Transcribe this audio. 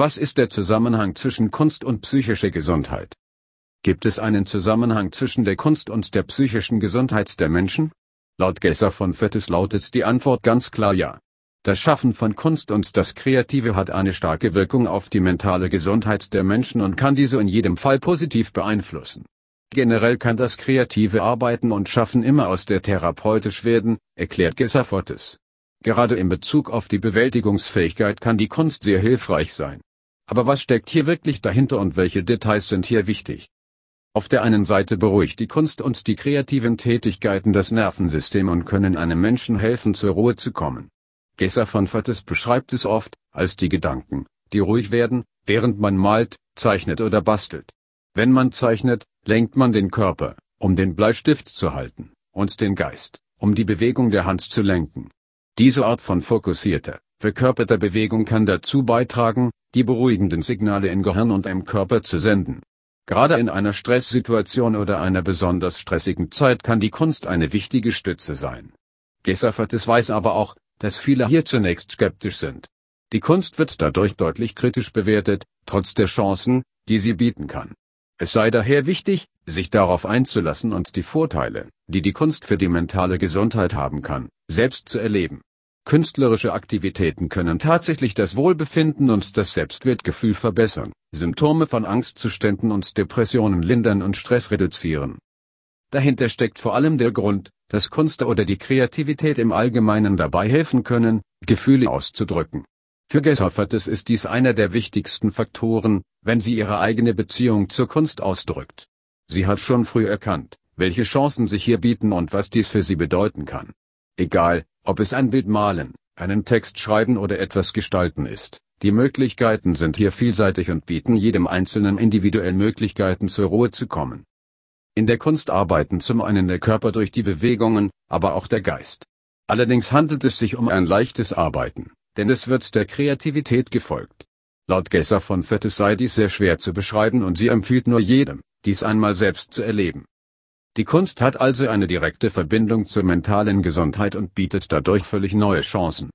Was ist der Zusammenhang zwischen Kunst und psychischer Gesundheit? Gibt es einen Zusammenhang zwischen der Kunst und der psychischen Gesundheit der Menschen? Laut Gesser von Fettes lautet die Antwort ganz klar ja. Das Schaffen von Kunst und das Kreative hat eine starke Wirkung auf die mentale Gesundheit der Menschen und kann diese in jedem Fall positiv beeinflussen. Generell kann das kreative Arbeiten und Schaffen immer aus der therapeutisch werden, erklärt Gesser Fortes. Gerade in Bezug auf die Bewältigungsfähigkeit kann die Kunst sehr hilfreich sein. Aber was steckt hier wirklich dahinter und welche Details sind hier wichtig? Auf der einen Seite beruhigt die Kunst und die kreativen Tätigkeiten das Nervensystem und können einem Menschen helfen zur Ruhe zu kommen. Gesser von Fattes beschreibt es oft, als die Gedanken, die ruhig werden, während man malt, zeichnet oder bastelt. Wenn man zeichnet, lenkt man den Körper, um den Bleistift zu halten, und den Geist, um die Bewegung der Hand zu lenken. Diese Art von fokussierter, verkörperter Bewegung kann dazu beitragen, die beruhigenden Signale in Gehirn und im Körper zu senden. Gerade in einer Stresssituation oder einer besonders stressigen Zeit kann die Kunst eine wichtige Stütze sein. Gesaffertes weiß aber auch, dass viele hier zunächst skeptisch sind. Die Kunst wird dadurch deutlich kritisch bewertet, trotz der Chancen, die sie bieten kann. Es sei daher wichtig, sich darauf einzulassen und die Vorteile, die die Kunst für die mentale Gesundheit haben kann, selbst zu erleben. Künstlerische Aktivitäten können tatsächlich das Wohlbefinden und das Selbstwertgefühl verbessern, Symptome von Angstzuständen und Depressionen lindern und Stress reduzieren. Dahinter steckt vor allem der Grund, dass Kunst oder die Kreativität im Allgemeinen dabei helfen können, Gefühle auszudrücken. Für Gesaffertes ist dies einer der wichtigsten Faktoren, wenn sie ihre eigene Beziehung zur Kunst ausdrückt. Sie hat schon früh erkannt, welche Chancen sich hier bieten und was dies für sie bedeuten kann. Egal, ob es ein Bild malen, einen Text schreiben oder etwas gestalten ist. Die Möglichkeiten sind hier vielseitig und bieten jedem Einzelnen individuell Möglichkeiten zur Ruhe zu kommen. In der Kunst arbeiten zum einen der Körper durch die Bewegungen, aber auch der Geist. Allerdings handelt es sich um ein leichtes Arbeiten, denn es wird der Kreativität gefolgt. Laut Gesser von Fettes sei dies sehr schwer zu beschreiben und sie empfiehlt nur jedem, dies einmal selbst zu erleben. Die Kunst hat also eine direkte Verbindung zur mentalen Gesundheit und bietet dadurch völlig neue Chancen.